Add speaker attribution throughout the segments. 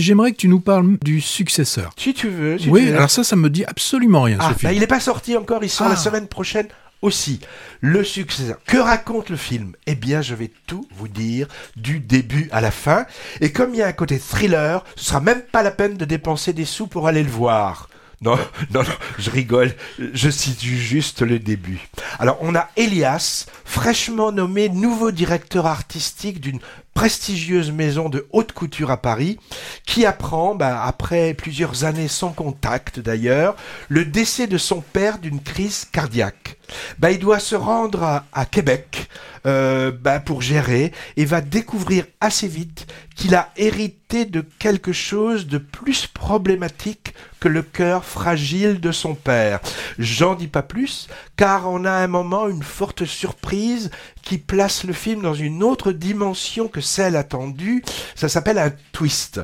Speaker 1: J'aimerais que tu nous parles du successeur.
Speaker 2: Si tu veux. si
Speaker 1: oui,
Speaker 2: tu veux.
Speaker 1: alors ça, ça me dit absolument rien,
Speaker 2: Ah,
Speaker 1: ce
Speaker 2: bah, il n'est pas sorti encore, il sort
Speaker 1: Ah.
Speaker 2: la semaine prochaine aussi. Le succès. Que raconte le film? Eh bien, je vais tout vous dire du début à la fin. Et comme il y a un côté thriller, ce sera même pas la peine de dépenser des sous pour aller le voir. Non, non, non, je rigole. Je situe juste le début. Alors, on a Elias, fraîchement nommé nouveau directeur artistique d'une prestigieuse maison de haute couture à Paris, qui apprend, bah, après plusieurs années sans contact d'ailleurs, le décès de son père d'une crise cardiaque. Bah, il doit se rendre à, Québec euh, bah, pour gérer et va découvrir assez vite qu'il a hérité de quelque chose de plus problématique que le cœur fragile de son père. J'en dis pas plus, car on a un moment une forte surprise qui place le film dans une autre dimension que celle attendue. Ça s'appelle un twist.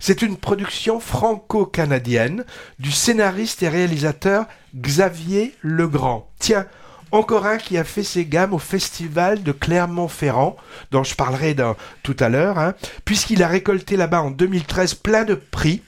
Speaker 2: C'est une production franco-canadienne du scénariste et réalisateur Xavier Legrand. Tiens, encore un qui a fait ses gammes au festival de Clermont-Ferrand, dont je parlerai tout à l'heure, hein, puisqu'il a récolté là-bas en 2013 plein de prix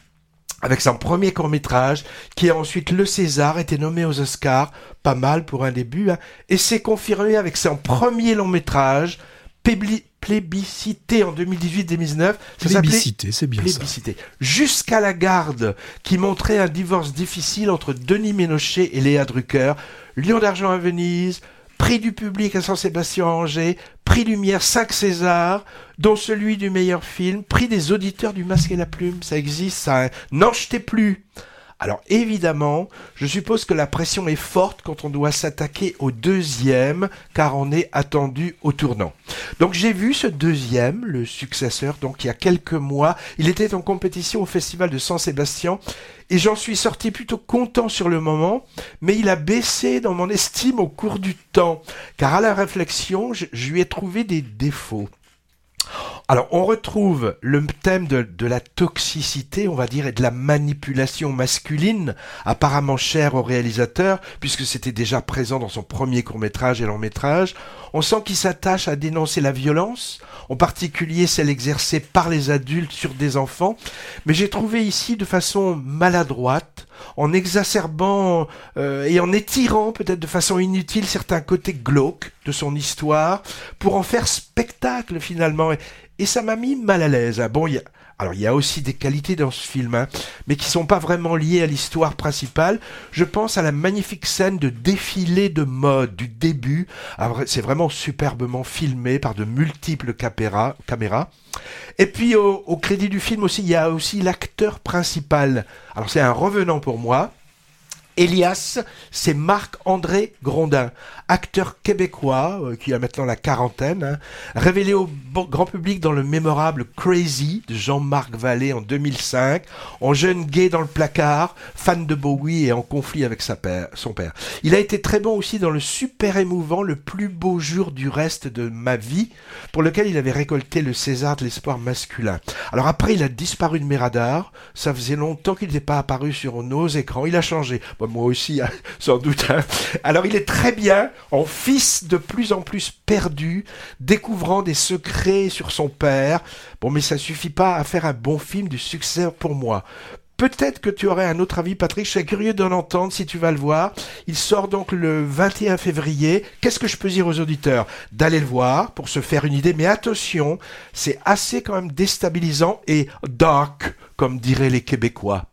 Speaker 2: avec son premier court-métrage, qui a ensuite le César, été nommé aux Oscars, pas mal pour un début, hein, et s'est confirmé avec son premier long-métrage, plébli- plébiscité en 2018-2019. Ça s'appelait
Speaker 1: Plébiscité, c'est bien ça.
Speaker 2: plébiscité. Jusqu'à la garde, qui montrait un divorce difficile entre Denis Ménochet et Léa Drucker. Lion d'argent à Venise, prix du public à Saint-Sébastien à Angers, prix Lumière 5 Césars, dont celui du meilleur film, prix des auditeurs du Masque et la Plume. Ça existe, ça. hein. N'en jetez plus. Alors évidemment, je suppose que la pression est forte quand on doit s'attaquer au deuxième, car on est attendu au tournant. Donc j'ai vu ce deuxième, le successeur, donc il y a quelques mois. Il était en compétition au festival de Saint-Sébastien et j'en suis sorti plutôt content sur le moment, mais il a baissé dans mon estime au cours du temps, car à la réflexion, je lui ai trouvé des défauts. Alors, on retrouve le thème de, la toxicité, on va dire, et de la manipulation masculine, apparemment cher au réalisateur, puisque c'était déjà présent dans son premier court-métrage et long-métrage. On sent qu'il s'attache à dénoncer la violence, en particulier celle exercée par les adultes sur des enfants, mais j'ai trouvé ici de façon maladroite, en exacerbant euh, et en étirant peut-être de façon inutile certains côtés glauques de son histoire, pour en faire spectacle finalement. Et, ça m'a mis mal à l'aise. hein. Bon, alors il y a aussi des qualités dans ce film, hein, mais qui sont pas vraiment liées à l'histoire principale. Je pense à la magnifique scène de défilé de mode du début. Alors, C'est vraiment superbement filmé par de multiples caméras. Et puis au crédit du film aussi, il y a aussi l'acteur principal. Alors c'est un revenant pour moi. Elias, c'est Marc-André Grondin, acteur québécois euh, qui a maintenant la quarantaine, hein, révélé au grand public dans le mémorable Crazy de Jean-Marc Vallée en 2005, en jeune gay dans le placard, fan de Bowie et en conflit avec sa père, son père. Il a été très bon aussi dans le super émouvant Le plus beau jour du reste de ma vie, pour lequel il avait récolté le César de l'espoir masculin. Alors après, il a disparu de mes radars, ça faisait longtemps qu'il n'était pas apparu sur nos écrans, il a changé. Moi aussi, hein, sans doute. hein. Alors il est très bien, en fils de plus en plus perdu, découvrant des secrets sur son père. Bon, mais ça suffit pas à faire un bon film du succès pour moi. Peut-être que tu aurais un autre avis, Patrick. Je serais curieux d'en entendre si tu vas le voir. Il sort donc le 21 février. Qu'est-ce que je peux dire aux auditeurs? D'aller le voir pour se faire une idée. Mais attention, c'est assez quand même déstabilisant et dark, comme diraient les Québécois.